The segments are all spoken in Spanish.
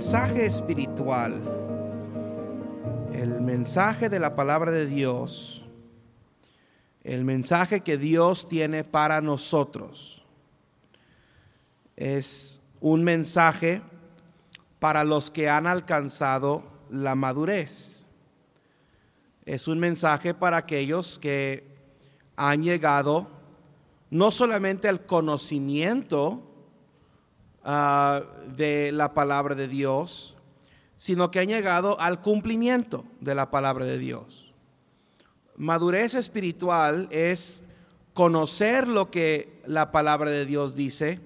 Mensaje espiritual, el mensaje de la palabra de Dios, el mensaje que Dios tiene para nosotros, es un mensaje para los que han alcanzado la madurez. Es un mensaje para aquellos que han llegado no solamente al conocimiento ah, de la palabra de Dios, sino que han llegado al cumplimiento de la palabra de Dios. Madurez espiritual es conocer lo que la palabra de Dios dice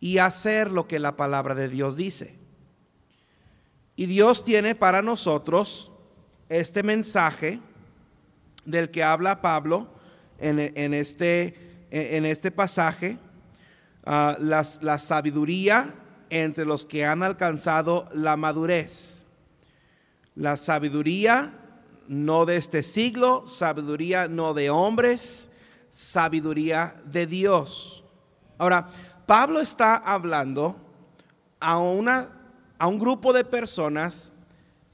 y hacer lo que la palabra de Dios dice. Y Dios tiene para nosotros este mensaje del que habla Pablo en, este, en este, pasaje, ah, la sabiduría entre los que han alcanzado la madurez. La sabiduría no de este siglo, sabiduría no de hombres, sabiduría de Dios. Ahora, Pablo está hablando a una a un grupo de personas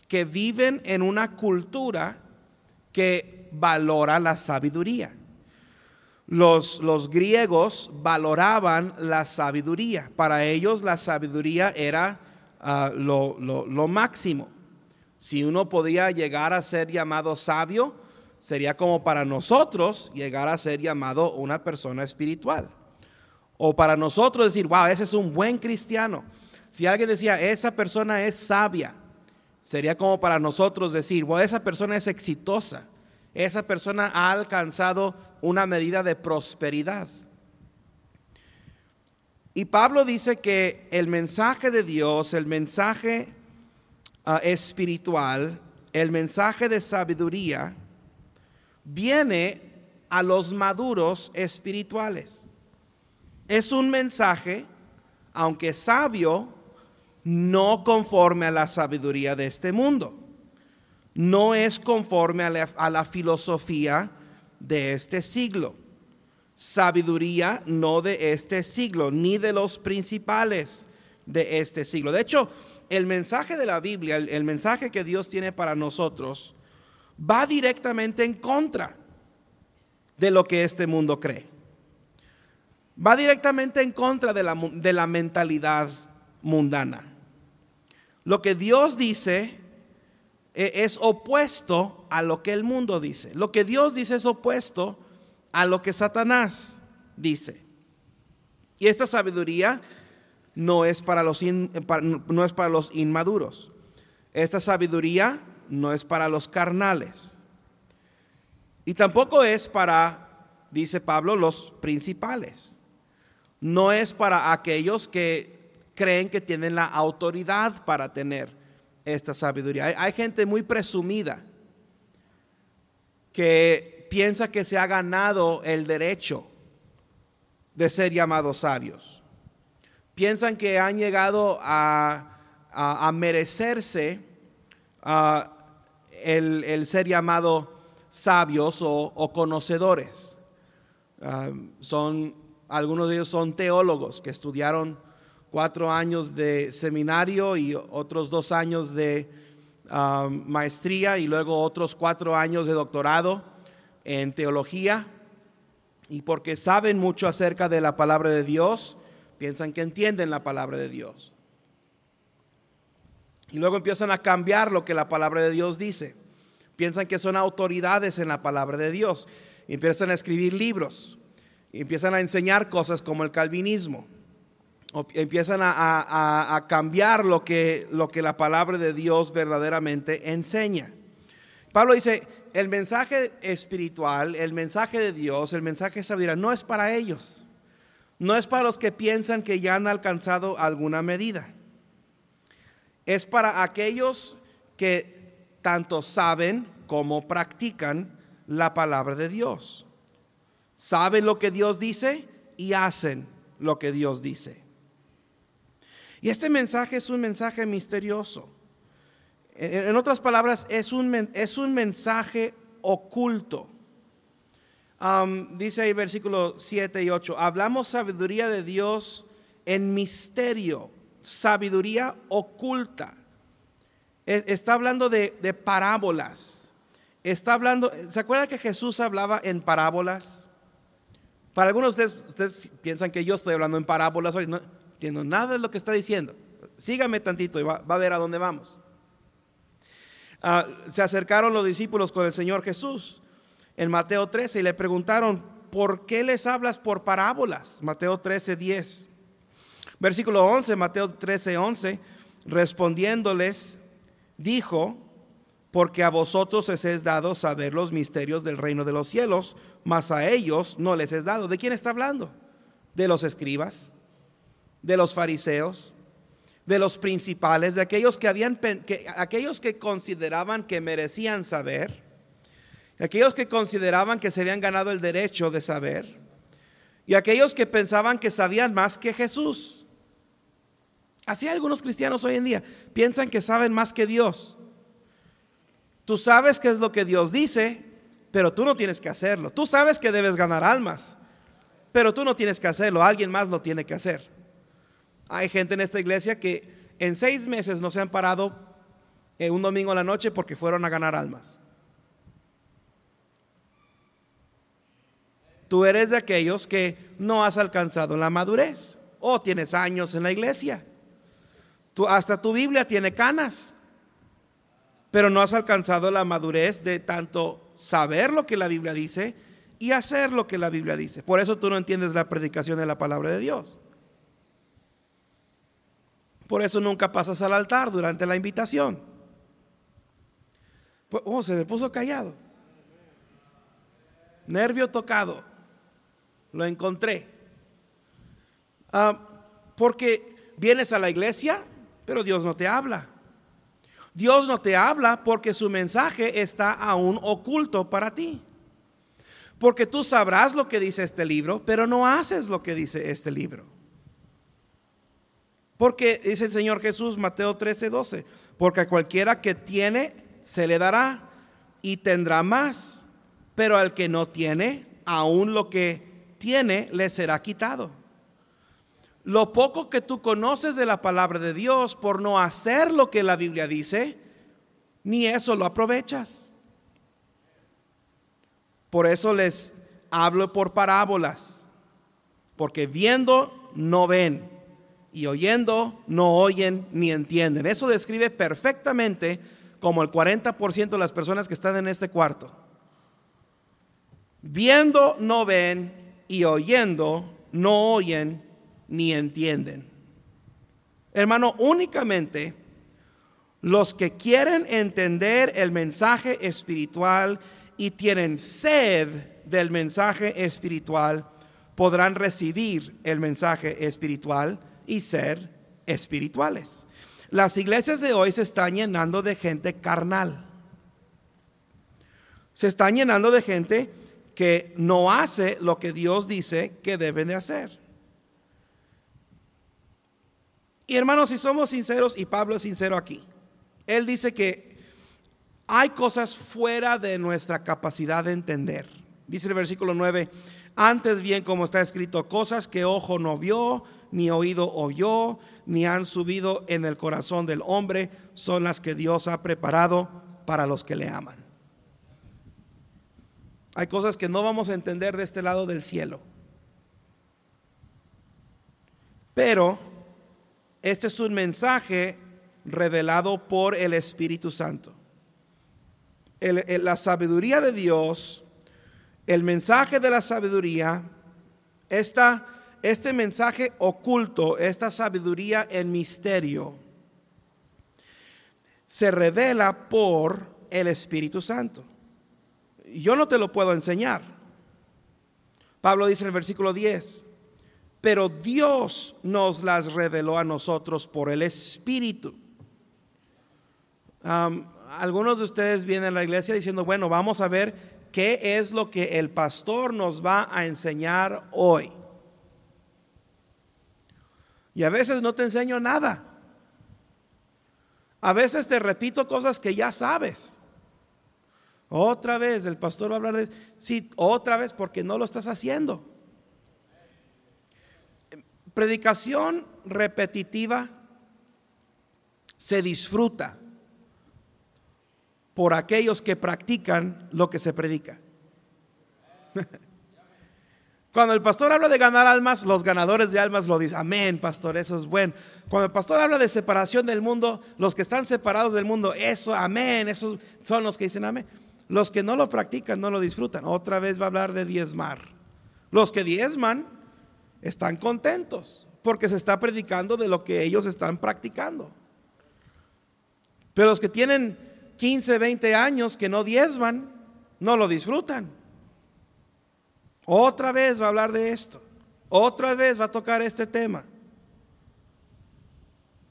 que viven en una cultura que valora la sabiduría. Los, los, griegos valoraban la sabiduría. Para ellos la sabiduría era ah, lo, lo máximo. Si uno podía llegar a ser llamado sabio, sería como para nosotros llegar a ser llamado una persona espiritual. O para nosotros decir, wow, ese es un buen cristiano. Si alguien decía, esa persona es sabia, sería como para nosotros decir, bueno, esa persona es exitosa, esa persona ha alcanzado una medida de prosperidad. Y Pablo dice que el mensaje de Dios, el mensaje ah, espiritual, el mensaje de sabiduría, viene a los maduros espirituales. Es un mensaje, aunque sabio, no conforme a la sabiduría de este mundo. No es conforme a la, filosofía de este siglo. Sabiduría no de este siglo, ni de los principales de este siglo. De hecho, el mensaje de la Biblia, el, mensaje que Dios tiene para nosotros, va directamente en contra de lo que este mundo cree. Va directamente en contra de la, de la mentalidad mundana. Lo que Dios dice es opuesto a lo que el mundo dice. Lo que Dios dice es opuesto a lo que Satanás dice. Y esta sabiduría no es para los, no es para los inmaduros. Esta sabiduría no es para los carnales. Y tampoco es para, dice Pablo, los principales. No es para aquellos que creen que tienen la autoridad para tener esta sabiduría. Hay, gente muy presumida que piensa que se ha ganado el derecho de ser llamados sabios. Piensan que han llegado a, merecerse el, ser llamados sabios o, conocedores. Ah, son, algunos de ellos son teólogos que estudiaron cuatro años de seminario y otros dos años de um, maestría y luego otros cuatro años de doctorado en teología. Y porque saben mucho acerca de la palabra de Dios, piensan que entienden la palabra de Dios. Y luego empiezan a cambiar lo que la palabra de Dios dice. Piensan que son autoridades en la palabra de Dios. empiezan a escribir libros. Empiezan a enseñar cosas como el calvinismo empiezan a, cambiar lo que, lo que la palabra de Dios verdaderamente enseña. Pablo dice, el mensaje espiritual, el mensaje de Dios, el mensaje de sabiduría, no es para ellos. No es para los que piensan que ya han alcanzado alguna medida. Es para aquellos que tanto saben como practican la palabra de Dios. Saben lo que Dios dice y hacen lo que Dios dice. Y este mensaje es un mensaje misterioso. En, otras palabras, es un, es un mensaje oculto. dice ahí versículo 7 y 8, hablamos sabiduría de Dios en misterio, sabiduría oculta. E, está hablando de, de parábolas. Está hablando, ¿se acuerda que Jesús hablaba en parábolas? Para algunos de ustedes, ustedes piensan que yo estoy hablando en parábolas. No entiendo nada de lo que está diciendo. Sígame tantito y va, a ver a dónde vamos. Ah, se acercaron los discípulos con el Señor Jesús en Mateo 13 y le preguntaron, ¿por qué les hablas por parábolas? Mateo 13, 10. Versículo 11, Mateo 13, 11, respondiéndoles, dijo, porque a vosotros os es dado saber los misterios del reino de los cielos, mas a ellos no les es dado. ¿De quién está hablando? De los escribas, de los fariseos, de los principales, de aquellos que habían que, aquellos que consideraban que merecían saber, aquellos que consideraban que se habían ganado el derecho de saber, y aquellos que pensaban que sabían más que Jesús. Así algunos cristianos hoy en día, piensan que saben más que Dios. Tú sabes qué es lo que Dios dice, pero tú no tienes que hacerlo. Tú sabes que debes ganar almas, pero tú no tienes que hacerlo. Alguien más lo tiene que hacer. Hay gente en esta iglesia que en seis meses no se han parado en un domingo a la noche porque fueron a ganar almas. Tú eres de aquellos que no has alcanzado la madurez o tienes años en la iglesia. Tú, hasta tu Biblia tiene canas pero no has alcanzado la madurez de tanto saber lo que la Biblia dice y hacer lo que la Biblia dice. Por eso tú no entiendes la predicación de la palabra de Dios. Por eso nunca pasas al altar durante la invitación. Pues, oh, se me puso callado. Nervio tocado. Lo encontré. Ah, porque vienes a la iglesia, pero Dios no te habla. Dios no te habla porque su mensaje está aún oculto para ti. Porque tú sabrás lo que dice este libro, pero no haces lo que dice este libro. Porque dice el Señor Jesús, Mateo 13, 12, porque a cualquiera que tiene, se le dará y tendrá más, pero al que no tiene, aún lo que tiene, le será quitado lo poco que tú conoces de la palabra de Dios por no hacer lo que la Biblia dice, ni eso lo aprovechas. Por eso les hablo por parábolas, porque viendo no ven y oyendo no oyen ni entienden. Eso describe perfectamente como el 40% de las personas que están en este cuarto. Viendo no ven y oyendo no oyen ni entienden. Hermano, únicamente los que quieren entender el mensaje espiritual y tienen sed del mensaje espiritual podrán recibir el mensaje espiritual y ser espirituales. Las iglesias de hoy se están llenando de gente carnal. Se están llenando de gente que no hace lo que Dios dice que deben de hacer. Y hermanos, si somos sinceros, y Pablo es sincero aquí, él dice que hay cosas fuera de nuestra capacidad de entender. Dice el versículo 9, antes bien como está escrito, cosas que ojo no vio, ni oído oyó, ni han subido en el corazón del hombre, son las que Dios ha preparado para los que le aman. Hay cosas que no vamos a entender de este lado del cielo. Pero este es un mensaje revelado por el Espíritu Santo. la sabiduría de Dios, el mensaje de la sabiduría, esta, este mensaje oculto, esta sabiduría en misterio, se revela por el Espíritu Santo. Yo no te lo puedo enseñar. Pablo dice en el versículo 10, pero Dios nos las reveló a nosotros por el Espíritu. algunos de ustedes vienen a la iglesia diciendo, bueno, vamos a ver qué es lo que el pastor nos va a enseñar hoy. Y a veces no te enseño nada. A veces te repito cosas que ya sabes. Otra vez el pastor va a hablar de, sí, otra vez porque no lo estás haciendo. Predicación repetitiva se disfruta por aquellos que practican lo que se predica. Cuando el pastor habla de ganar almas, los ganadores de almas lo dicen, amén, pastor, eso es bueno. Cuando el pastor habla de separación del mundo, los que están separados del mundo, eso, amén, esos son los que dicen amén. Los que no lo practican, no lo disfrutan. Otra vez va a hablar de diezmar. Los que diezman están contentos porque se está predicando de lo que ellos están practicando. Pero los que tienen 15, 20 años que no diezman, no lo disfrutan. Otra vez va a hablar de esto. Otra vez va a tocar este tema.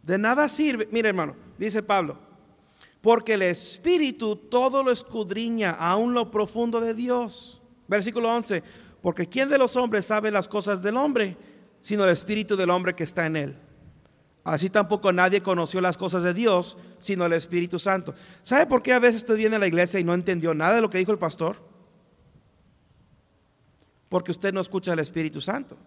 De nada sirve, mire hermano, dice Pablo, porque el Espíritu todo lo escudriña, aún lo profundo de Dios. Versículo 11, porque ¿quién de los hombres sabe las cosas del hombre, sino el Espíritu del hombre que está en él? Así tampoco nadie conoció las cosas de Dios, sino el Espíritu Santo. ¿Sabe por qué a veces usted viene a la iglesia y no entendió nada de lo que dijo el pastor? Porque usted no escucha al Espíritu Santo.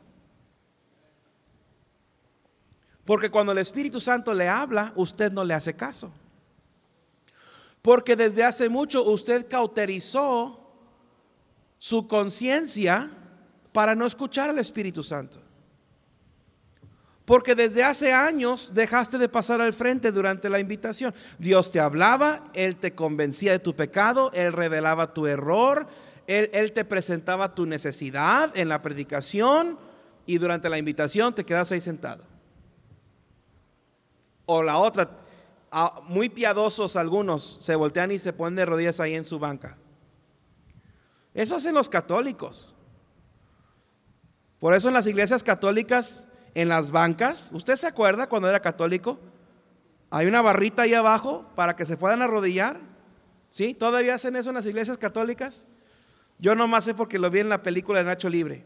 Porque cuando el Espíritu Santo le habla, usted no le hace caso. Porque desde hace mucho usted cauterizó su conciencia para no escuchar al Espíritu Santo. Porque desde hace años dejaste de pasar al frente durante la invitación. Dios te hablaba, Él te convencía de tu pecado, Él revelaba tu error, él, te presentaba tu necesidad en la predicación y durante la invitación te quedas ahí sentado. O la otra, muy piadosos algunos se voltean y se ponen de rodillas ahí en su banca. Eso hacen los católicos. Por eso en las iglesias católicas, en las bancas, ¿usted se acuerda cuando era católico? Hay una barrita ahí abajo para que se puedan arrodillar. ¿Sí? ¿Todavía hacen eso en las iglesias católicas? Yo nomás sé porque lo vi en la película de Nacho Libre.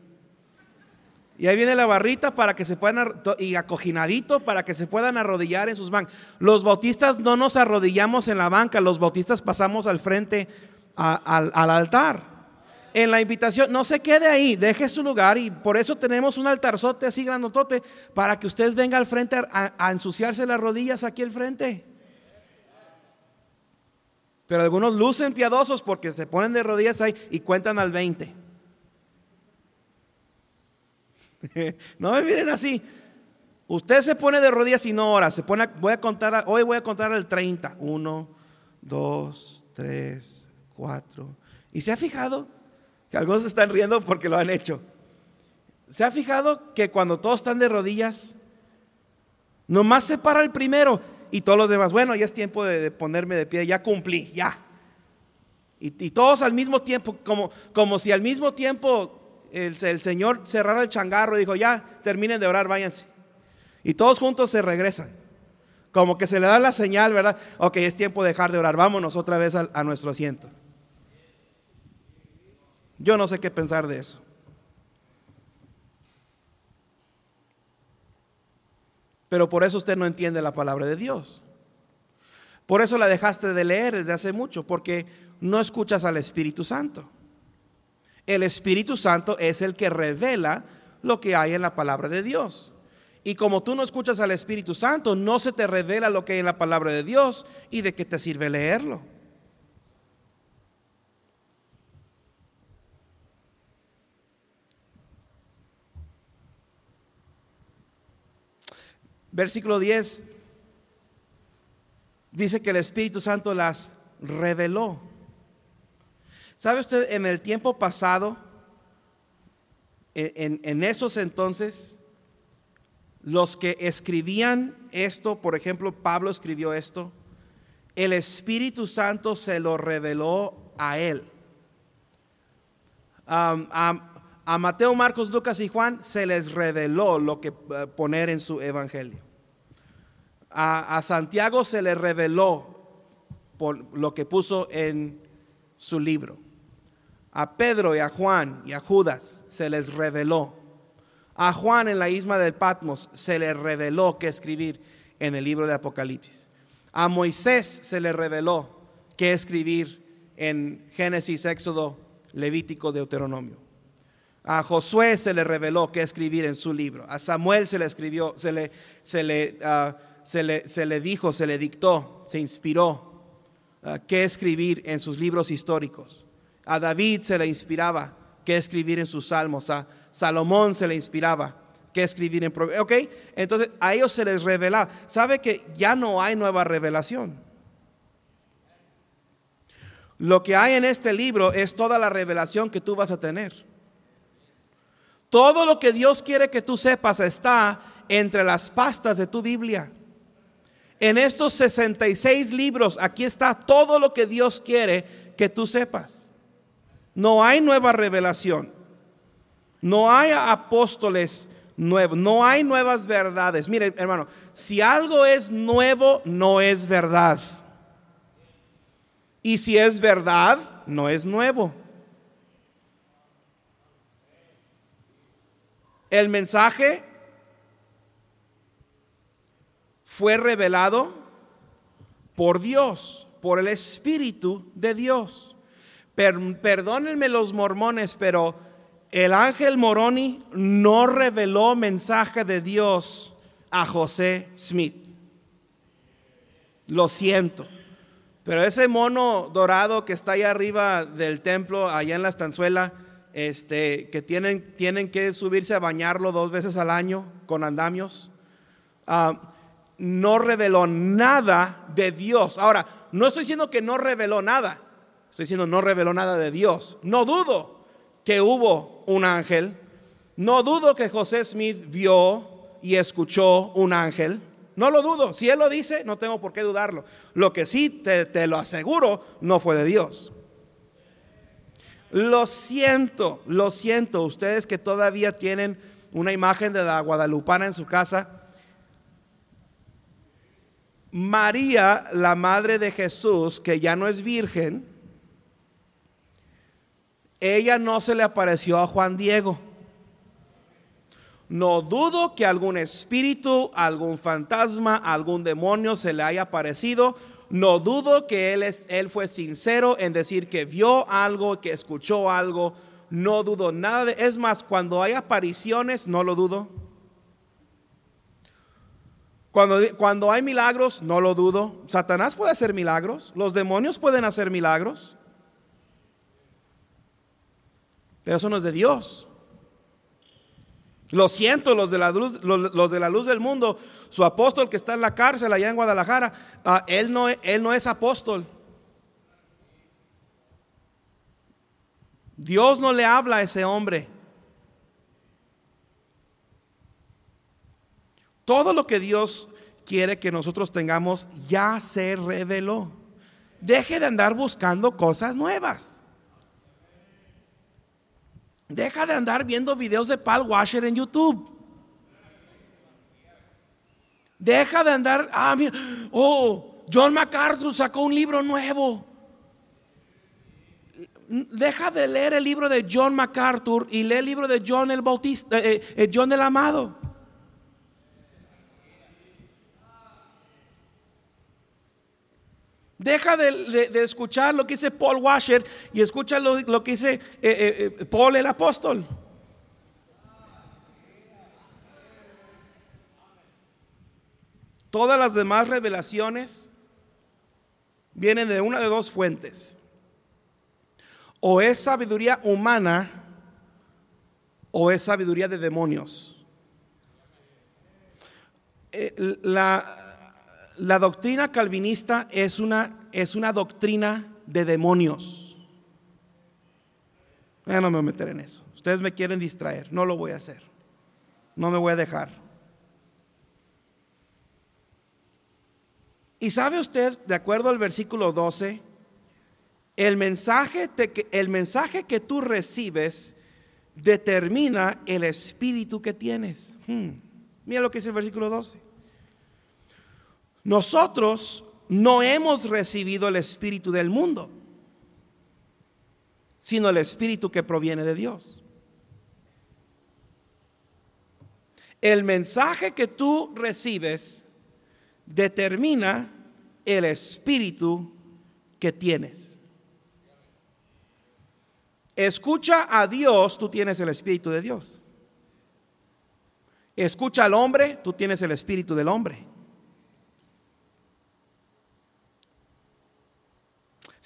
Y ahí viene la barrita para que se puedan, y acojinadito para que se puedan arrodillar en sus bancas. Los bautistas no nos arrodillamos en la banca, los bautistas pasamos al frente al, altar. En la invitación, no se quede ahí, deje su lugar y por eso tenemos un altarzote así grandotote para que usted venga al frente a ensuciarse las rodillas aquí al frente. Pero algunos lucen piadosos porque se ponen de rodillas ahí y cuentan al 20. no me miren así. Usted se pone de rodillas y no ora. Se pone, voy a contar, hoy voy a contar al 30. Uno, dos, tres, cuatro. ¿Y se ha fijado? Que algunos están riendo porque lo han hecho. ¿Se ha fijado que cuando todos están de rodillas, nomás se para el primero y todos los demás, bueno, ya es tiempo de, ponerme de pie, ya cumplí, ya. Y, todos al mismo tiempo, como, como si al mismo tiempo el, el, Señor cerrara el changarro y dijo, ya, terminen de orar, váyanse. Y todos juntos se regresan. Como que se le da la señal, ¿verdad? Ok, es tiempo de dejar de orar, vámonos otra vez a nuestro asiento. Yo no sé qué pensar de eso. Pero por eso usted no entiende la palabra de Dios. Por eso la dejaste de leer desde hace mucho, porque no escuchas al Espíritu Santo. El Espíritu Santo es el que revela lo que hay en la palabra de Dios. Y como tú no escuchas al Espíritu Santo, no se te revela lo que hay en la palabra de Dios y de qué te sirve leerlo. Versículo 10 dice que el Espíritu Santo las reveló. ¿Sabe usted, en el tiempo pasado, en, en, esos entonces, los que escribían esto, por ejemplo, Pablo escribió esto, el Espíritu Santo se lo reveló a él. a Mateo, Marcos, Lucas y Juan se les reveló lo que eh, poner en su evangelio a, Santiago se le reveló por lo que puso en su libro. A Pedro y a Juan y a Judas se les reveló. A Juan en la isla de Patmos se le reveló qué escribir en el libro de Apocalipsis. A Moisés se le reveló qué escribir en Génesis, Éxodo, Levítico, Deuteronomio. A Josué se le reveló qué escribir en su libro. A Samuel se le escribió, se le, se le ah, se, le, se, le, dijo, se le dictó, se inspiró uh, qué escribir en sus libros históricos. A David se le inspiraba qué escribir en sus salmos. A Salomón se le inspiraba qué escribir en Proverbios. Ok, entonces a ellos se les revelaba. ¿Sabe que ya no hay nueva revelación? Lo que hay en este libro es toda la revelación que tú vas a tener. Todo lo que Dios quiere que tú sepas está entre las pastas de tu Biblia. En estos 66 libros, aquí está todo lo que Dios quiere que tú sepas. No hay nueva revelación. No hay apóstoles nuevos. No hay nuevas verdades. Mire, hermano, si algo es nuevo, no es verdad. Y si es verdad, no es nuevo. El mensaje fue revelado por Dios, por el Espíritu de Dios. perdónenme los mormones, pero el ángel Moroni no reveló mensaje de Dios a José Smith. Lo siento. Pero ese mono dorado que está allá arriba del templo, allá en la estanzuela, este, que tienen, tienen que subirse a bañarlo dos veces al año con andamios, ah, no reveló nada de Dios. Ahora, no estoy diciendo que no reveló nada, estoy diciendo no reveló nada de Dios. No dudo que hubo un ángel, no dudo que José Smith vio y escuchó un ángel. No lo dudo. Si Él lo dice, no tengo por qué dudarlo. Lo que sí te, lo aseguro, no fue de Dios. Lo siento, lo siento. Ustedes que todavía tienen una imagen de la guadalupana en su casa. María, la madre de Jesús, que ya no es virgen, ella no se le apareció a Juan Diego. No dudo que algún espíritu, algún fantasma, algún demonio se le haya aparecido. No dudo que él, es, él fue sincero en decir que vio algo, que escuchó algo. No dudo nada de... Es más, cuando hay apariciones, no lo dudo. Cuando, cuando hay milagros, no lo dudo. Satanás puede hacer milagros. Los demonios pueden hacer milagros. Pero eso no es de Dios. Lo siento, los de la luz, los, de la luz del mundo, su apóstol que está en la cárcel allá en Guadalajara, ah, él, no, él no es apóstol. Dios no le habla a ese hombre. Todo lo que Dios quiere que nosotros tengamos ya se reveló. Deje de andar buscando cosas nuevas. Deja de andar viendo videos de Paul Washer en YouTube. Deja de andar, ah, mira, oh, John MacArthur sacó un libro nuevo. Deja de leer el libro de John MacArthur y lee el libro de John el Bautista, eh, eh, John el Amado. Deja de, escuchar lo que dice Paul Washer y escucha lo, que dice eh, eh, Paul el apóstol. Todas las demás revelaciones vienen de una de dos fuentes. O es sabiduría humana o es sabiduría de demonios. Eh, la, la doctrina calvinista es una, es una doctrina de demonios. Ya no me voy a meter en eso. Ustedes me quieren distraer, no lo voy a hacer. No me voy a dejar. Y sabe usted, de acuerdo al versículo 12, el mensaje, el mensaje que tú recibes determina el espíritu que tienes. Hmm. Mira lo que dice el versículo 12. Nosotros no hemos recibido el espíritu del mundo, sino el espíritu que proviene de Dios. El mensaje que tú recibes determina el espíritu que tienes. Escucha a Dios, tú tienes el espíritu de Dios. Escucha al hombre, tú tienes el espíritu del hombre.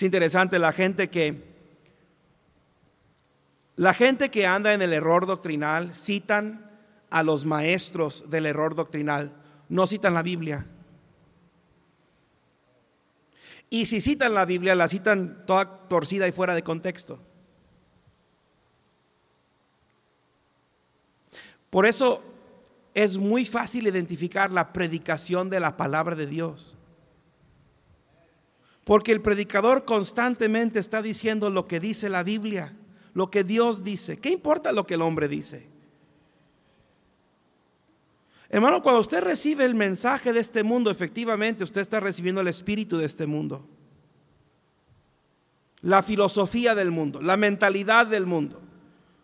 Es interesante la gente que la gente que anda en el error doctrinal citan a los maestros del error doctrinal, no citan la Biblia. Y si citan la Biblia, la citan toda torcida y fuera de contexto. Por eso es muy fácil identificar la predicación de la palabra de Dios. Porque el predicador constantemente está diciendo lo que dice la Biblia, lo que Dios dice. ¿Qué importa lo que el hombre dice? Hermano, cuando usted recibe el mensaje de este mundo, efectivamente usted está recibiendo el espíritu de este mundo. La filosofía del mundo, la mentalidad del mundo,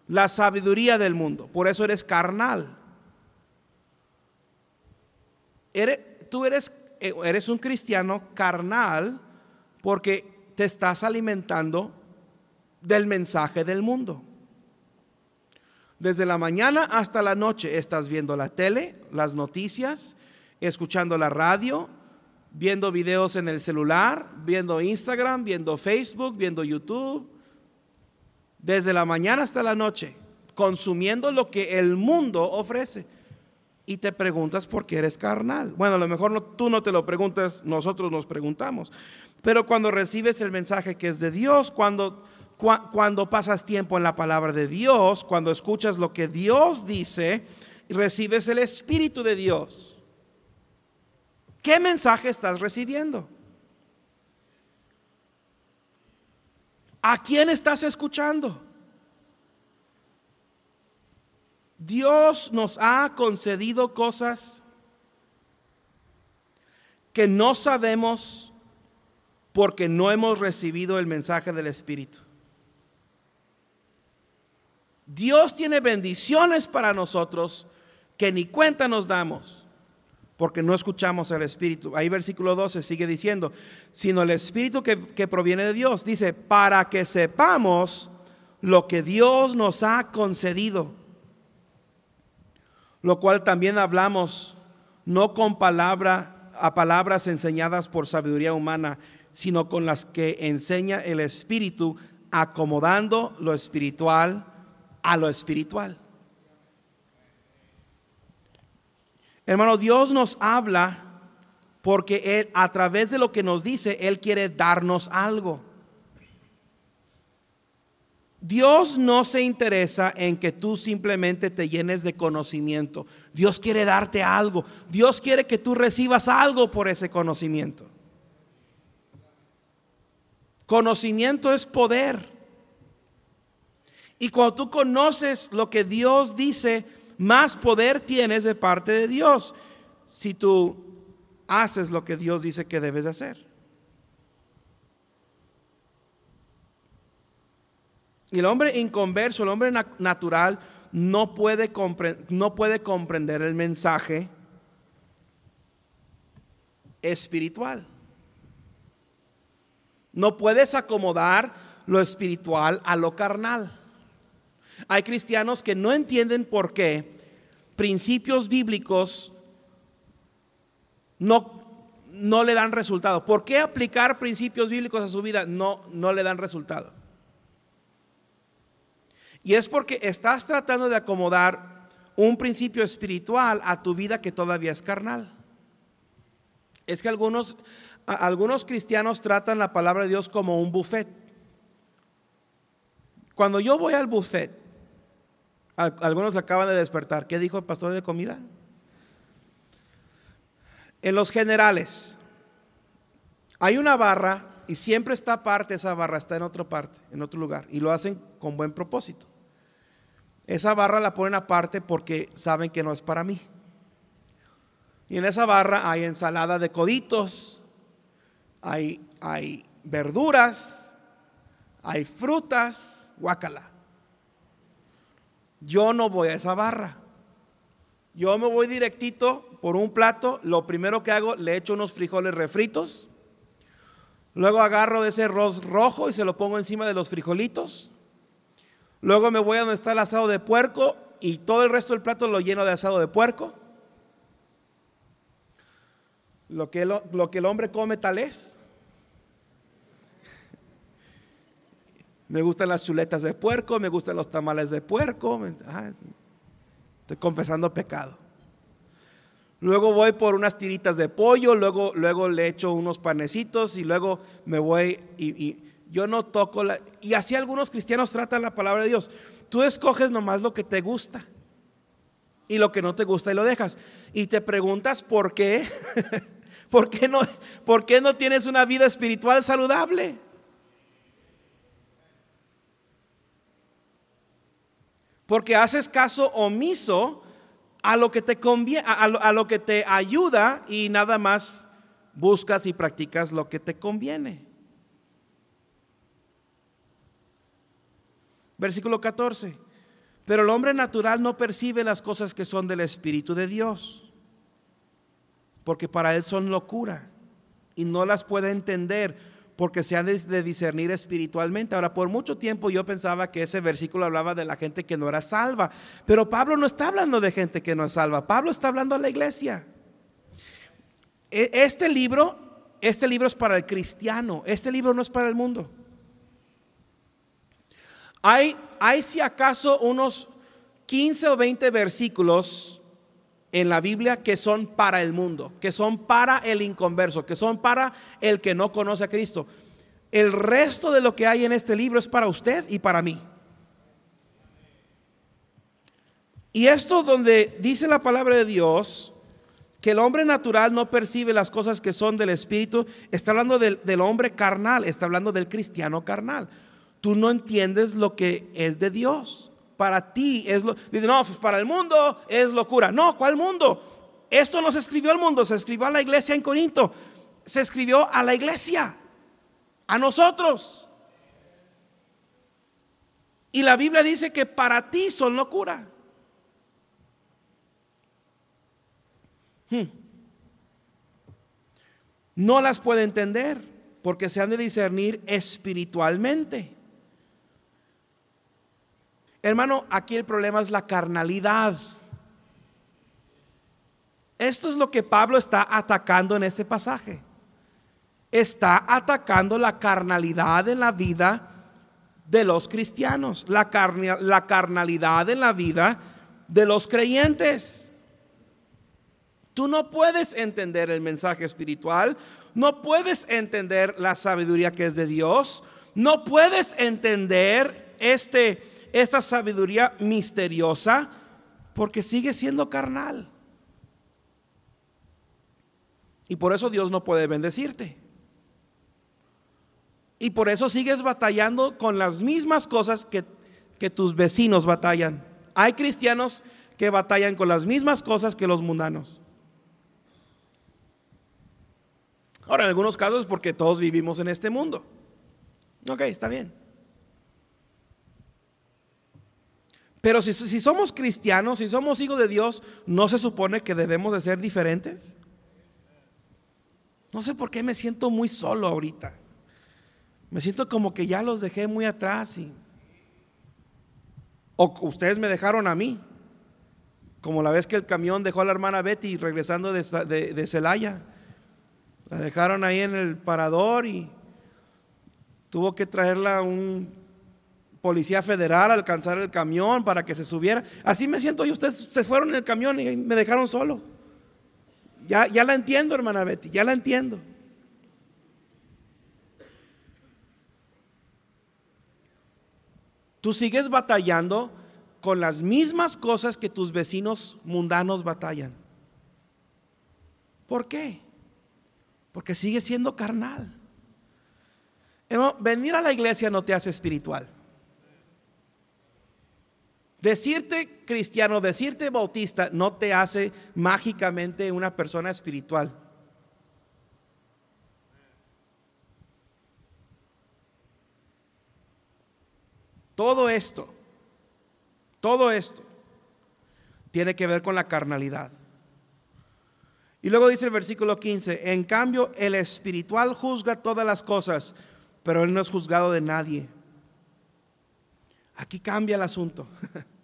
la sabiduría del mundo. Por eso eres carnal. tú eres, eh, eres un cristiano carnal porque te estás alimentando del mensaje del mundo. Desde la mañana hasta la noche estás viendo la tele, las noticias, escuchando la radio, viendo videos en el celular, viendo Instagram, viendo Facebook, viendo YouTube. Desde la mañana hasta la noche, consumiendo lo que el mundo ofrece. Y te preguntas por qué eres carnal. Bueno, a lo mejor no, tú no te lo preguntas, nosotros nos preguntamos. Pero cuando recibes el mensaje que es de Dios, cuando cuando pasas tiempo en la palabra de Dios, cuando escuchas lo que Dios dice, recibes el Espíritu de Dios. ¿Qué mensaje estás recibiendo? ¿A quién estás escuchando? Dios nos ha concedido cosas que no sabemos porque no hemos recibido el mensaje del Espíritu. Dios tiene bendiciones para nosotros que ni cuenta nos damos porque no escuchamos al Espíritu. Ahí versículo 12 sigue diciendo, sino el Espíritu que, que, proviene de Dios. Dice, para que sepamos lo que Dios nos ha concedido. Lo cual también hablamos, no con palabra, a palabras enseñadas por sabiduría humana, sino con las que enseña el Espíritu, acomodando lo espiritual a lo espiritual. Hermano, Dios nos habla porque Él, a través de lo que nos dice, Él quiere darnos algo. Dios no se interesa en que tú simplemente te llenes de conocimiento. Dios quiere darte algo. Dios quiere que tú recibas algo por ese conocimiento. Conocimiento es poder. Y cuando tú conoces lo que Dios dice, más poder tienes de parte de Dios si tú haces lo que Dios dice que debes hacer. Y el hombre inconverso, el hombre natural, no puede, no puede comprender el mensaje espiritual. No puedes acomodar lo espiritual a lo carnal. Hay cristianos que no entienden por qué principios bíblicos no, no le dan resultado. ¿Por qué aplicar principios bíblicos a su vida no, no le dan resultado? Y es porque estás tratando de acomodar un principio espiritual a tu vida que todavía es carnal. Es que algunos, algunos cristianos tratan la palabra de Dios como un buffet. Cuando yo voy al buffet, algunos acaban de despertar. ¿Qué dijo el pastor de comida? En los generales, hay una barra y siempre está aparte esa barra, está en otra parte, en otro lugar, y lo hacen con buen propósito. Esa barra la ponen aparte porque saben que no es para mí. Y en esa barra hay ensalada de coditos, hay, hay verduras, hay frutas, guacala. Yo no voy a esa barra. Yo me voy directito por un plato. Lo primero que hago, le echo unos frijoles refritos. Luego agarro de ese arroz rojo y se lo pongo encima de los frijolitos. Luego me voy a donde está el asado de puerco y todo el resto del plato lo lleno de asado de puerco. Lo que, lo, que el hombre come tal es. Me gustan las chuletas de puerco, me gustan los tamales de puerco. Estoy confesando pecado. Luego voy por unas tiritas de pollo, luego, luego le echo unos panecitos y luego me voy y, yo no toco la... Y así algunos cristianos tratan la palabra de Dios. Tú escoges nomás lo que te gusta y lo que no te gusta y lo dejas. Y te preguntas por qué. ¿Por qué no, por qué no tienes una vida espiritual saludable? Porque haces caso omiso a lo que te conviene, a lo, que te ayuda y nada más buscas y practicas lo que te conviene. Versículo 14. Pero el hombre natural no percibe las cosas que son del Espíritu de Dios, porque para él son locura y no las puede entender porque se han de, discernir espiritualmente. Ahora, por mucho tiempo yo pensaba que ese versículo hablaba de la gente que no era salva, pero Pablo no está hablando de gente que no es salva, Pablo está hablando a la iglesia. E, este libro, este libro es para el cristiano, este libro no es para el mundo. Hay, hay si acaso unos 15 o 20 versículos en la Biblia que son para el mundo, que son para el inconverso, que son para el que no conoce a Cristo. El resto de lo que hay en este libro es para usted y para mí. Y esto donde dice la palabra de Dios, que el hombre natural no percibe las cosas que son del Espíritu, está hablando del, del hombre carnal, está hablando del cristiano carnal. Tú no entiendes lo que es de Dios para ti es lo... Dice, no, pues para el mundo es locura. No, ¿cuál mundo? Esto no se escribió al mundo, se escribió a la iglesia en Corinto. Se escribió a la iglesia, a nosotros. Y la Biblia dice que para ti son locura. Hmm. No las puede entender porque se han de discernir espiritualmente. Hermano, aquí el problema es la carnalidad. Esto es lo que Pablo está atacando en este pasaje. Está atacando la carnalidad en la vida de los cristianos, la, carnalidad en la vida de los creyentes. Tú no puedes entender el mensaje espiritual, no puedes entender la sabiduría que es de Dios, no puedes entender este esa sabiduría misteriosa porque sigue siendo carnal. Y por eso Dios no puede bendecirte. Y por eso sigues batallando con las mismas cosas que, que tus vecinos batallan. Hay cristianos que batallan con las mismas cosas que los mundanos. Ahora, en algunos casos porque todos vivimos en este mundo. Ok, está bien. Pero si, somos cristianos, si somos hijos de Dios, ¿no se supone que debemos de ser diferentes? No sé por qué me siento muy solo ahorita. Me siento como que ya los dejé muy atrás y... O ustedes me dejaron a mí. Como la vez que el camión dejó a la hermana Betty regresando de, de Celaya. La dejaron ahí en el parador y tuvo que traerla un policía federal a alcanzar el camión para que se subiera. Así me siento yo. Ustedes se fueron en el camión y me dejaron solo. Ya, ya la entiendo, hermana Betty, ya la entiendo. Tú sigues batallando con las mismas cosas que tus vecinos mundanos batallan. ¿Por qué? Porque sigue siendo carnal. Venir a la iglesia no te hace espiritual. Decirte cristiano, decirte bautista no te hace mágicamente una persona espiritual. Todo esto, todo esto tiene que ver con la carnalidad. Y luego dice el versículo 15, en cambio el espiritual juzga todas las cosas, pero él no es juzgado de nadie. Aquí cambia el asunto.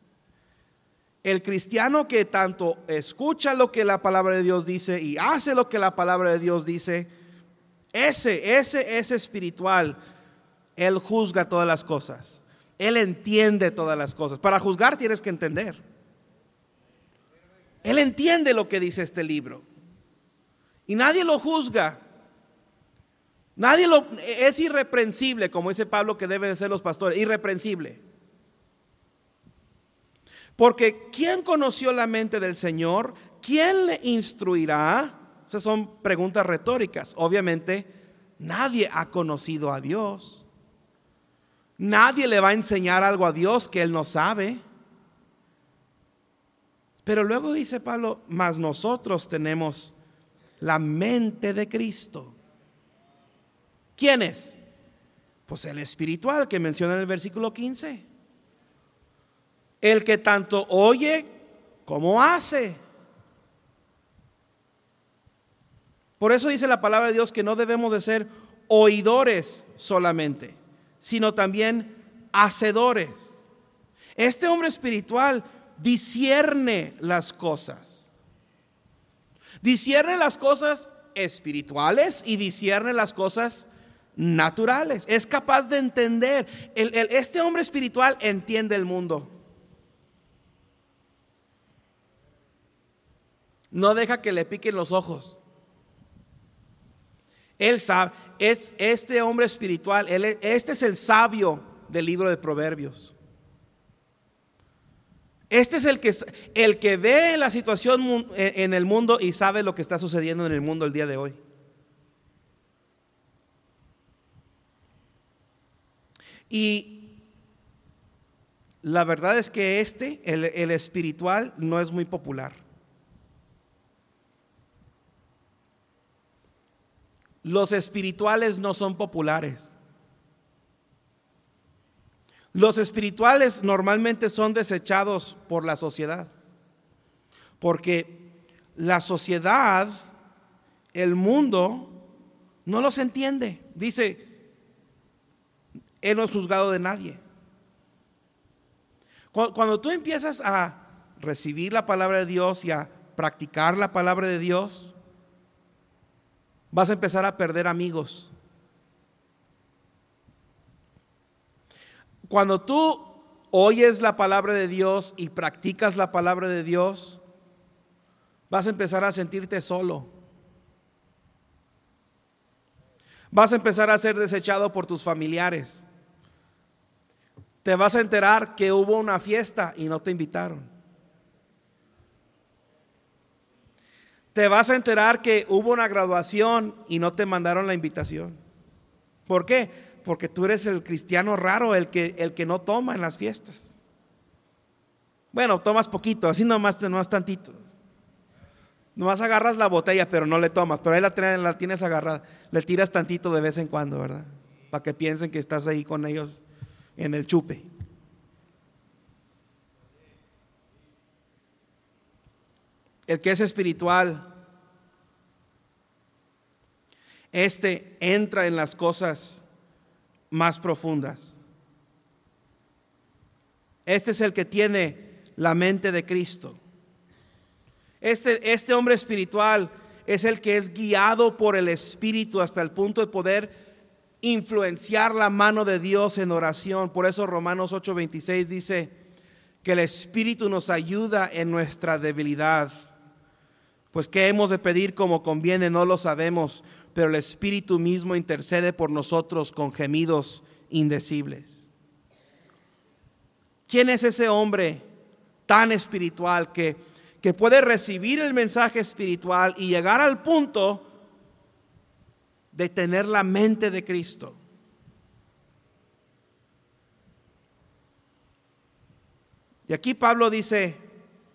El cristiano que tanto escucha lo que la palabra de Dios dice y hace lo que la palabra de Dios dice, ese, ese es espiritual. Él juzga todas las cosas. Él entiende todas las cosas. Para juzgar tienes que entender. Él entiende lo que dice este libro. Y nadie lo juzga. Nadie lo es irreprensible, como dice Pablo que deben de ser los pastores, irreprensible. Porque ¿quién conoció la mente del Señor? ¿Quién le instruirá? Esas son preguntas retóricas. Obviamente, nadie ha conocido a Dios. Nadie le va a enseñar algo a Dios que él no sabe. Pero luego dice Pablo, mas nosotros tenemos la mente de Cristo. ¿Quién es? Pues el espiritual que menciona en el versículo 15. El que tanto oye como hace. Por eso dice la palabra de Dios que no debemos de ser oidores solamente, sino también hacedores. Este hombre espiritual discierne las cosas. Discierne las cosas espirituales y discierne las cosas naturales. Es capaz de entender. este hombre espiritual entiende el mundo. No deja que le piquen los ojos. Él sabe, es este hombre espiritual, este es el sabio del libro de Proverbios. Este es el que, el que ve la situación en el mundo y sabe lo que está sucediendo en el mundo el día de hoy. Y la verdad es que este, el, el espiritual, no es muy popular. Los espirituales no son populares. Los espirituales normalmente son desechados por la sociedad. Porque la sociedad, el mundo, no los entiende. Dice, Él no es juzgado de nadie. Cuando tú empiezas a recibir la palabra de Dios y a practicar la palabra de Dios, vas a empezar a perder amigos. Cuando tú oyes la palabra de Dios y practicas la palabra de Dios, vas a empezar a sentirte solo. Vas a empezar a ser desechado por tus familiares. Te vas a enterar que hubo una fiesta y no te invitaron. Te vas a enterar que hubo una graduación y no te mandaron la invitación. ¿Por qué? Porque tú eres el cristiano raro, el que, el que no toma en las fiestas. Bueno, tomas poquito, así nomás, nomás tantito. Nomás agarras la botella, pero no le tomas, pero ahí la, la tienes agarrada. Le tiras tantito de vez en cuando, ¿verdad? Para que piensen que estás ahí con ellos en el chupe. El que es espiritual, este entra en las cosas más profundas. Este es el que tiene la mente de Cristo. Este, este hombre espiritual es el que es guiado por el Espíritu hasta el punto de poder influenciar la mano de Dios en oración. Por eso Romanos 8:26 dice que el Espíritu nos ayuda en nuestra debilidad. Pues qué hemos de pedir como conviene, no lo sabemos, pero el Espíritu mismo intercede por nosotros con gemidos indecibles. ¿Quién es ese hombre tan espiritual que, que puede recibir el mensaje espiritual y llegar al punto de tener la mente de Cristo? Y aquí Pablo dice,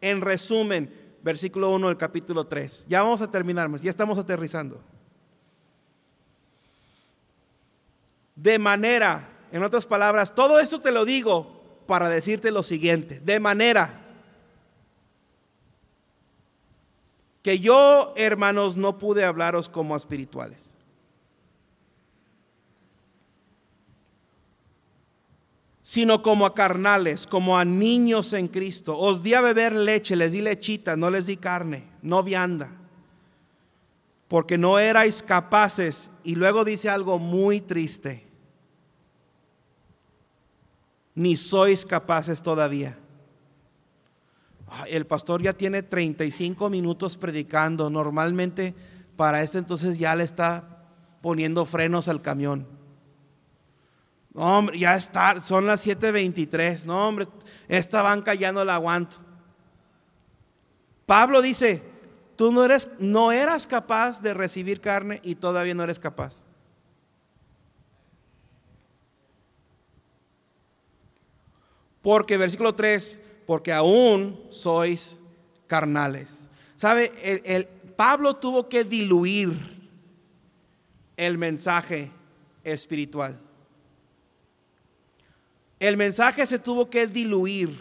en resumen, versículo 1 del capítulo 3. Ya vamos a terminar, ya estamos aterrizando. De manera, en otras palabras, todo esto te lo digo para decirte lo siguiente, de manera que yo, hermanos, no pude hablaros como espirituales sino como a carnales, como a niños en Cristo. Os di a beber leche, les di lechita, no les di carne, no vianda, porque no erais capaces. Y luego dice algo muy triste. ni sois capaces todavía. El pastor ya tiene 35 minutos predicando. Normalmente para este entonces ya le está poniendo frenos al camión. No, hombre, ya está, son las 7:23. No, hombre, esta banca ya no la aguanto. Pablo dice, tú no eres no eras capaz de recibir carne y todavía no eres capaz. Porque versículo 3, porque aún sois carnales. ¿Sabe? El, Pablo tuvo que diluir el mensaje espiritual. El mensaje se tuvo que diluir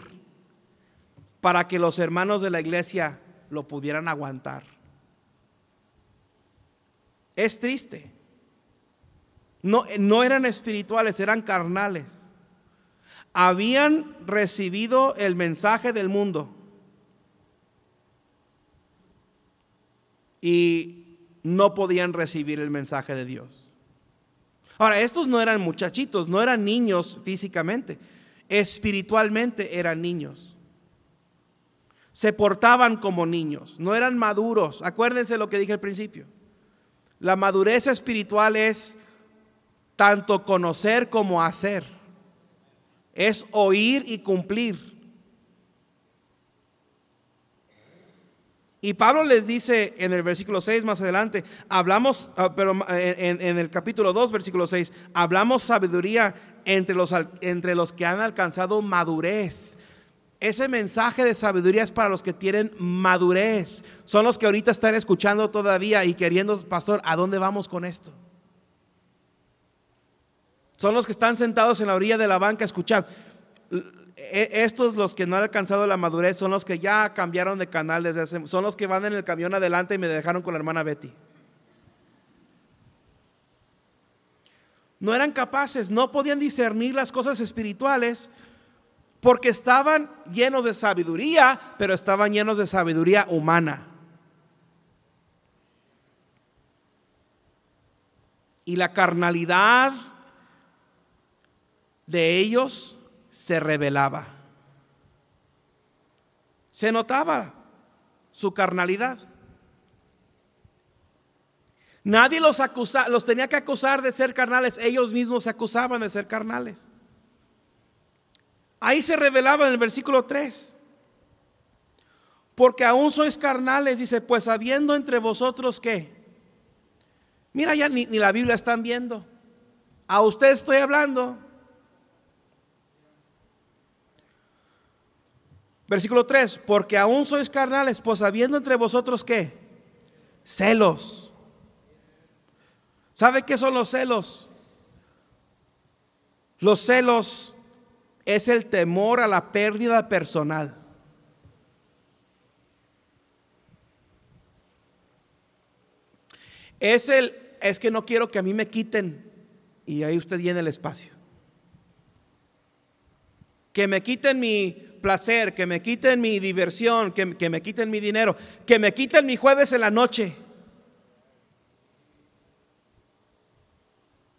para que los hermanos de la iglesia lo pudieran aguantar. Es triste. No, no eran espirituales, eran carnales habían recibido el mensaje del mundo y no podían recibir el mensaje de Dios. Ahora, estos no eran muchachitos, no eran niños físicamente, espiritualmente eran niños. Se portaban como niños, no eran maduros. Acuérdense lo que dije al principio. La madurez espiritual es tanto conocer como hacer es oír y cumplir. Y Pablo les dice en el versículo 6 más adelante, hablamos, ah, pero en, el capítulo 2, versículo 6, hablamos sabiduría entre los, entre los que han alcanzado madurez. Ese mensaje de sabiduría es para los que tienen madurez. Son los que ahorita están escuchando todavía y queriendo, pastor, ¿a dónde vamos con esto? Son los que están sentados en la orilla de la banca escuchando. E, estos, los que no han alcanzado la madurez, son los que ya cambiaron de canal desde hace, son los que van en el camión adelante y me dejaron con la hermana Betty. No eran capaces, no podían discernir las cosas espirituales porque estaban llenos de sabiduría, pero estaban llenos de sabiduría humana. Y la carnalidad de ellos se revelaba. Se notaba su carnalidad. Nadie los acusaba, los tenía que acusar de ser carnales, ellos mismos se acusaban de ser carnales. Ahí se revelaba en el versículo 3. Porque aún sois carnales, dice, pues habiendo entre vosotros que, mira ya ni, ni la Biblia están viendo, a usted estoy hablando, Versículo 3, porque aún sois carnales, pues habiendo entre vosotros qué? Celos. ¿Sabe qué son los celos? Los celos es el temor a la pérdida personal. Es el es que no quiero que a mí me quiten y ahí usted llena el espacio. Que me quiten mi placer, que me quiten mi diversión, que, que me quiten mi dinero, que me quiten mi jueves en la noche.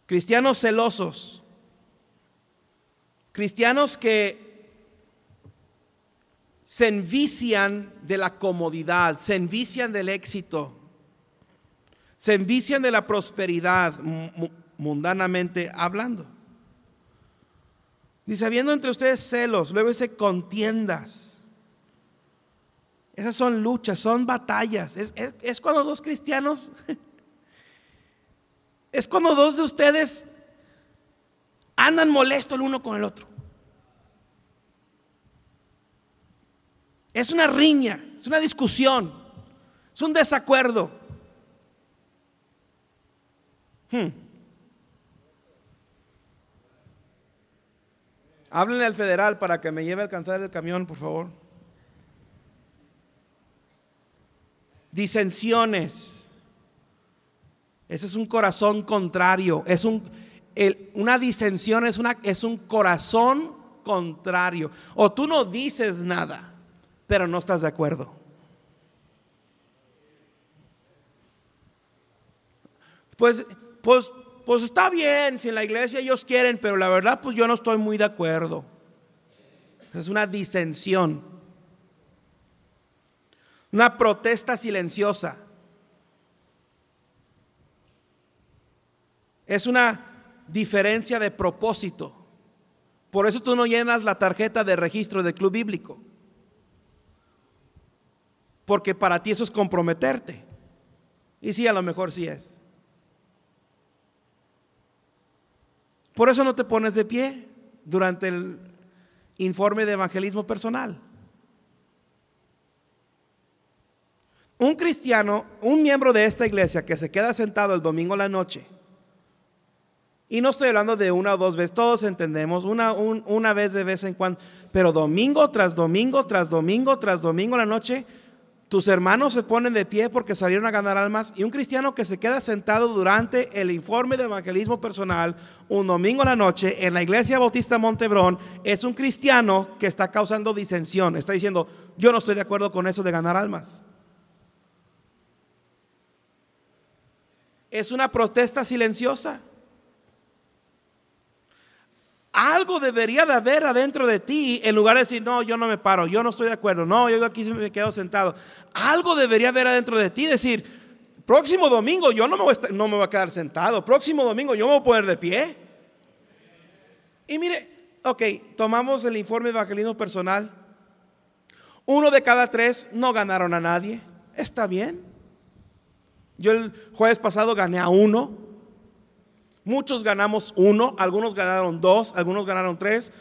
Cristianos celosos, cristianos que se envician de la comodidad, se envician del éxito, se envician de la prosperidad, mundanamente hablando. Dice, habiendo entre ustedes celos, luego dice contiendas. Esas son luchas, son batallas. Es, cuando dos cristianos, es cuando dos de ustedes andan molestos el uno con el otro. Es una riña, es una discusión, es un desacuerdo. Hmm. Háblenle al federal para que me lleve a alcanzar el camión, por favor. Disensiones. Ese es un corazón contrario. Es un, una disensión es, una, es un corazón contrario. O tú no dices nada, pero no estás de acuerdo. Pues, pues pues está bien, si en la iglesia ellos quieren, pero la verdad pues yo no estoy muy de acuerdo. Es una disensión. Una protesta silenciosa. Es una diferencia de propósito. Por eso tú no llenas la tarjeta de registro del club bíblico. Porque para ti eso es comprometerte. Y sí, a lo mejor sí es. Por eso no te pones de pie durante el informe de evangelismo personal. Un cristiano, un miembro de esta iglesia que se queda sentado el domingo la noche, y no estoy hablando de una o dos veces, todos entendemos, una, una vez de vez en cuando, pero domingo tras domingo, tras domingo, tras domingo la noche, tus hermanos se ponen de pie porque salieron a ganar almas y un cristiano que se queda sentado durante el informe de evangelismo personal un domingo en la noche en la iglesia bautista Montebrón es un cristiano que está causando disensión, está diciendo, yo no estoy de acuerdo con eso de ganar almas. Es una protesta silenciosa. Algo debería de haber adentro de ti en lugar de decir, no, yo no me paro, yo no estoy de acuerdo, no, yo aquí me quedo sentado. Algo debería haber adentro de ti, decir, próximo domingo yo no me voy a, no me a quedar sentado, próximo domingo yo me voy a poner de pie. Y mire, ok, tomamos el informe de evangelismo personal. Uno de cada tres no ganaron a nadie. Está bien. Yo el jueves pasado gané a uno. Muchos ganamos uno, algunos ganaron dos, algunos ganaron tres,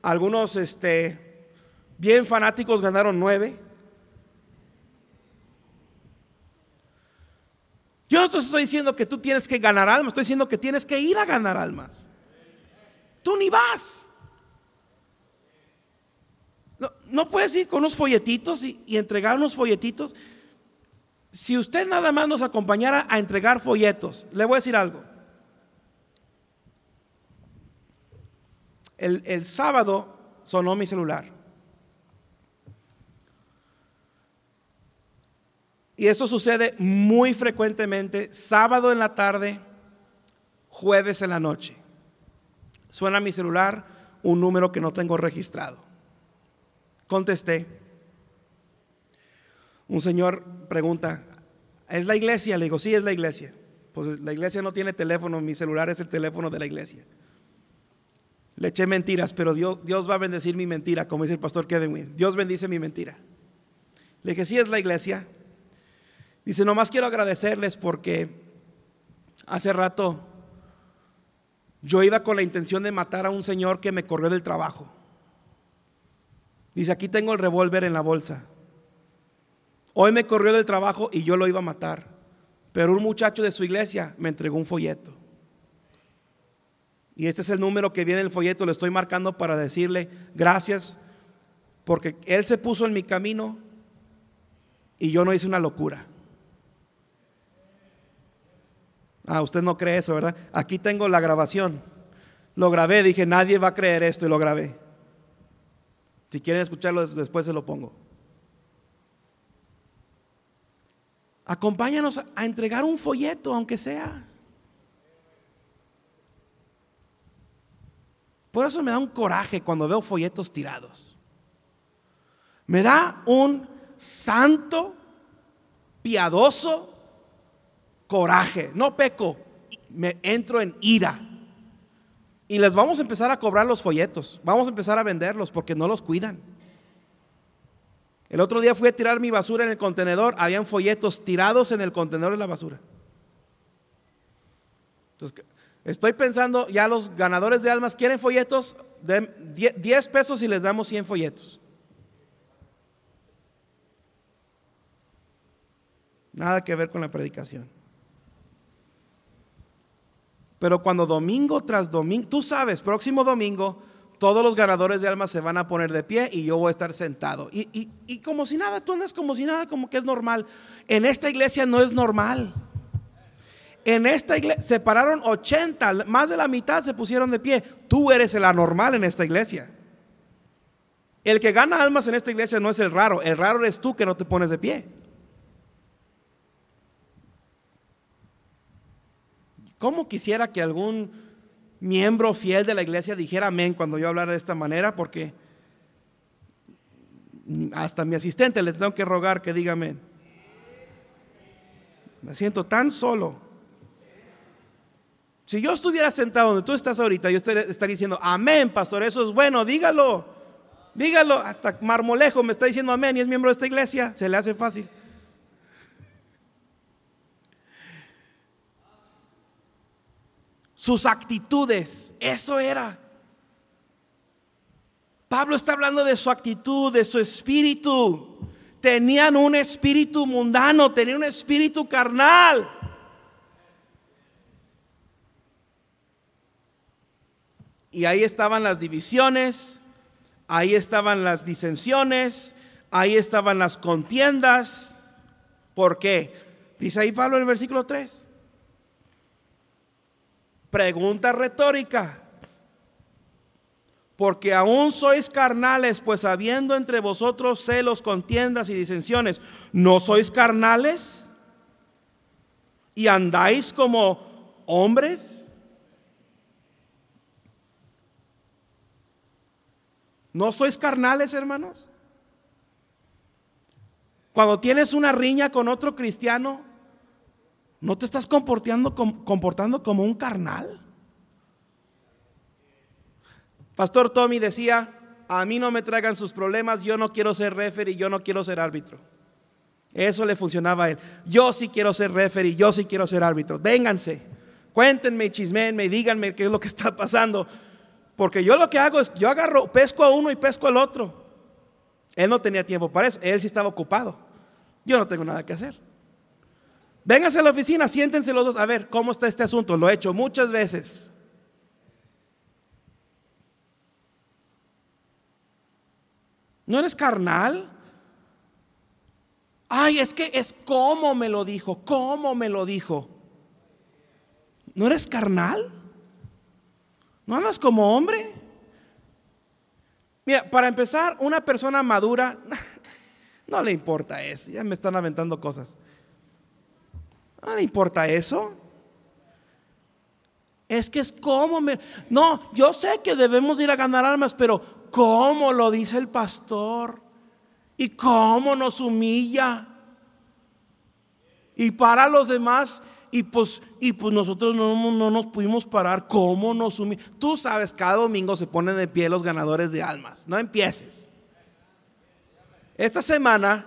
algunos este, bien fanáticos ganaron nueve. Yo no estoy diciendo que tú tienes que ganar almas, estoy diciendo que tienes que ir a ganar almas. Tú ni vas. No, puedes ir con unos folletitos y entregar unos folletitos. Si usted nada más nos acompañara a entregar folletos, le voy a decir algo. El, sábado sonó mi celular. Y esto sucede muy frecuentemente, sábado en la tarde, jueves en la noche. Suena mi celular un número que no tengo registrado. Contesté. Un señor pregunta, ¿es la iglesia? Le digo, sí, es la iglesia. Pues la iglesia no tiene teléfono, mi celular es el teléfono de la iglesia. Le eché mentiras, pero Dios, Dios va a bendecir mi mentira, como dice el pastor Kevin Wynn. Dios bendice mi mentira. Le dije, sí es la iglesia. Dice, nomás quiero agradecerles porque hace rato yo iba con la intención de matar a un señor que me corrió del trabajo. Dice, aquí tengo el revólver en la bolsa. Hoy me corrió del trabajo y yo lo iba a matar. Pero un muchacho de su iglesia me entregó un folleto. Y este es el número que viene en el folleto, le estoy marcando para decirle gracias, porque Él se puso en mi camino y yo no hice una locura. Ah, usted no cree eso, ¿verdad? Aquí tengo la grabación. Lo grabé, dije, nadie va a creer esto y lo grabé. Si quieren escucharlo después se lo pongo. Acompáñanos a entregar un folleto, aunque sea. Por eso me da un coraje cuando veo folletos tirados. Me da un santo, piadoso coraje. No peco, me entro en ira. Y les vamos a empezar a cobrar los folletos. Vamos a empezar a venderlos porque no los cuidan. El otro día fui a tirar mi basura en el contenedor. Habían folletos tirados en el contenedor de la basura. Entonces, Estoy pensando, ya los ganadores de almas quieren folletos, de 10 pesos y les damos 100 folletos. Nada que ver con la predicación. Pero cuando domingo tras domingo, tú sabes, próximo domingo, todos los ganadores de almas se van a poner de pie y yo voy a estar sentado. Y, y como si nada, tú andas como si nada, como que es normal. En esta iglesia no es normal. En esta iglesia se pararon 80, más de la mitad se pusieron de pie. Tú eres el anormal en esta iglesia. El que gana almas en esta iglesia no es el raro, el raro eres tú que no te pones de pie. ¿Cómo quisiera que algún miembro fiel de la iglesia dijera amén cuando yo hablara de esta manera? Porque Hasta mi asistente le tengo que rogar que diga amén. Me siento tan solo. Si yo estuviera sentado donde tú estás ahorita, yo estaría, diciendo, amén, pastor, eso es bueno, dígalo. Dígalo. Hasta Marmolejo me está diciendo amén y es miembro de esta iglesia. Se le hace fácil. Sus actitudes, eso era. Pablo está hablando de su actitud, de su espíritu. Tenían un espíritu mundano, tenían un espíritu carnal. Y ahí estaban las divisiones, ahí estaban las disensiones, ahí estaban las contiendas. ¿Por qué? Dice ahí Pablo en el versículo 3. Pregunta retórica. Porque aún sois carnales, pues habiendo entre vosotros celos, contiendas y disensiones, ¿no sois carnales? ¿Y andáis como hombres? ¿No sois carnales, hermanos? Cuando tienes una riña con otro cristiano, ¿no te estás comportando, como un carnal? Pastor Tommy decía, a mí no me traigan sus problemas, yo no quiero ser referee, yo no quiero ser árbitro. Eso le funcionaba a él. Yo sí quiero ser referee, yo sí quiero ser árbitro. Vénganse, cuéntenme, chismenme, díganme qué es lo que está pasando. Porque yo lo que hago es, yo agarro, pesco a uno y pesco al otro. Él no tenía tiempo para eso, él sí estaba ocupado. Yo no tengo nada que hacer. Vénganse a la oficina, siéntense los dos, a ver cómo está este asunto. Lo he hecho muchas veces. ¿No eres carnal? Ay, es que es como me lo dijo, cómo me lo dijo. ¿No eres carnal? ¿No andas como hombre? Mira, para empezar, una persona madura no le importa eso. Ya me están aventando cosas. No le importa eso. Es que es como me... No, yo sé que debemos ir a ganar almas, pero ¿cómo lo dice el pastor? ¿Y cómo nos humilla? Y para los demás y pues, y pues nosotros no, no nos pudimos parar. ¿Cómo nos sumimos? Tú sabes, cada domingo se ponen de pie los ganadores de almas. No empieces. Esta semana,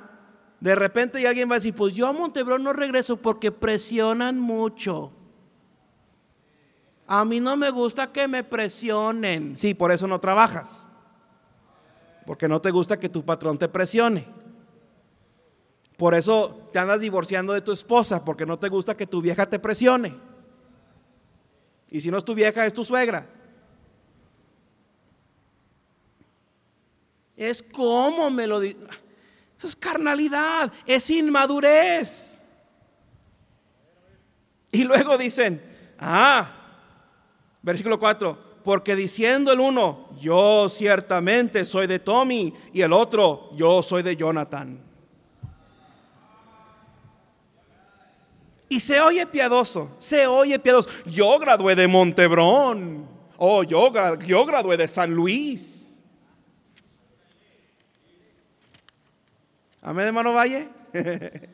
de repente alguien va a decir, pues yo a Montebrón no regreso porque presionan mucho. A mí no me gusta que me presionen. Sí, por eso no trabajas. Porque no te gusta que tu patrón te presione. Por eso te andas divorciando de tu esposa, porque no te gusta que tu vieja te presione. Y si no es tu vieja, es tu suegra. Es como me lo dice. Eso es carnalidad, es inmadurez. Y luego dicen, ah, versículo 4, porque diciendo el uno, yo ciertamente soy de Tommy, y el otro, yo soy de Jonathan. Y se oye piadoso, se oye piadoso. Yo gradué de Montebrón. Oh, yo, yo gradué de San Luis. Amén, hermano Valle.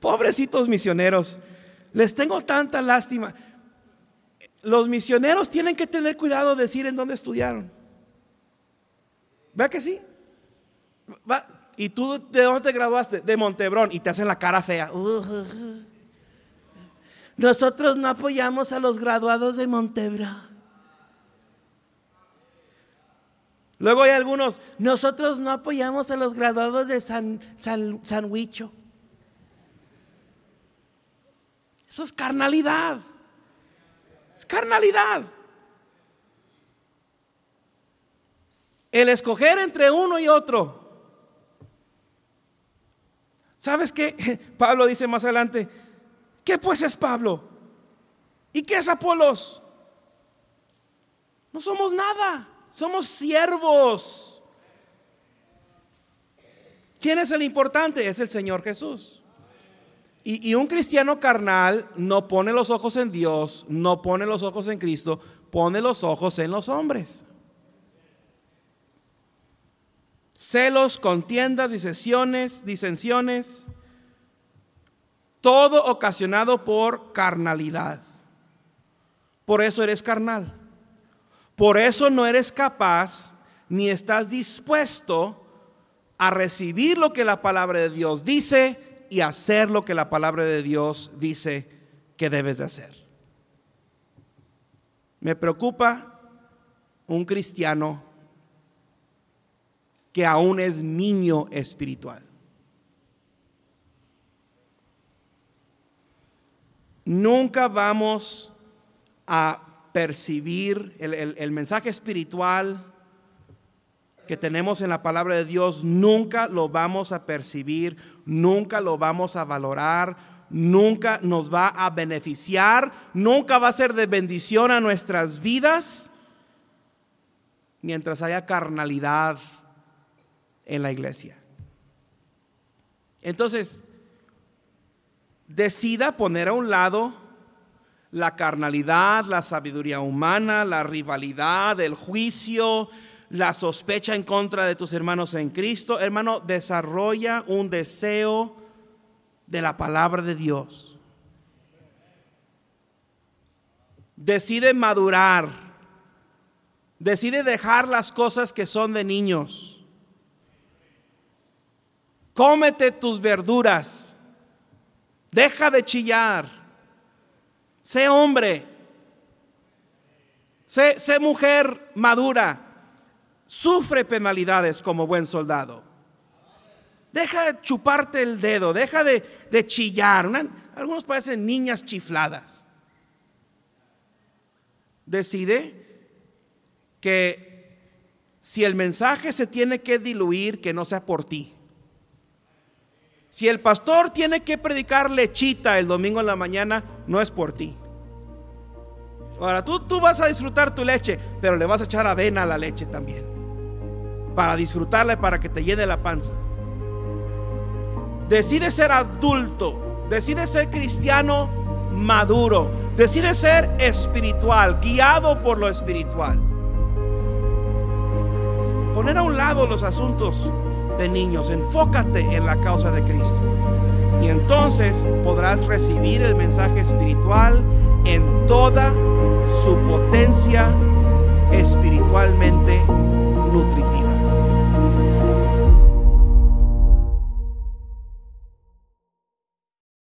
Pobrecitos misioneros. Les tengo tanta lástima. Los misioneros tienen que tener cuidado de decir en dónde estudiaron. ¿Vea que sí? ¿Y tú de dónde te graduaste? De Montebrón. Y te hacen la cara fea. Nosotros no apoyamos a los graduados de Montebra. Luego hay algunos, nosotros no apoyamos a los graduados de San, San, Huicho. Eso es carnalidad. Es carnalidad. El escoger entre uno y otro. ¿Sabes qué? Pablo dice más adelante, ¿Qué pues es Pablo? ¿Y qué es Apolos? No somos nada, somos siervos. ¿Quién es el importante? Es el Señor Jesús. Y, y, un cristiano carnal no pone los ojos en Dios, no pone los ojos en Cristo, pone los ojos en los hombres. celos, contiendas, disensiones, disensiones, todo ocasionado por carnalidad. Por eso eres carnal. Por eso no eres capaz ni estás dispuesto a recibir lo que la palabra de Dios dice y hacer lo que la palabra de Dios dice que debes de hacer. Me preocupa un cristiano que aún es niño espiritual. Nunca vamos a percibir el, mensaje espiritual que tenemos en la palabra de Dios, nunca lo vamos a percibir, nunca lo vamos a valorar, nunca nos va a beneficiar, nunca va a ser de bendición a nuestras vidas mientras haya carnalidad en la iglesia. Entonces, decida poner a un lado la carnalidad, la sabiduría humana, la rivalidad, el juicio, la sospecha en contra de tus hermanos en Cristo. Hermano, desarrolla un deseo de la palabra de Dios. Decide madurar. Decide dejar las cosas que son de niños. Cómete tus verduras. Deja de chillar. Sé hombre. Sé, mujer madura. Sufre penalidades como buen soldado. Deja de chuparte el dedo, deja de, chillar. algunos parecen niñas chifladas. Decide que si el mensaje se tiene que diluir, que no sea por ti. Si el pastor tiene que predicar lechita el domingo en la mañana, no es por ti. Ahora, tú, tú vas a disfrutar tu leche, pero le vas a echar avena a la leche también. Para disfrutarla y para que te llene la panza. Decide ser adulto. Decide ser cristiano maduro. Decide ser espiritual, guiado por lo espiritual. Poner a un lado los asuntos de niños. Enfócate en la causa de Cristo. Y entonces podrás recibir el mensaje espiritual en toda su potencia espiritualmente nutritiva.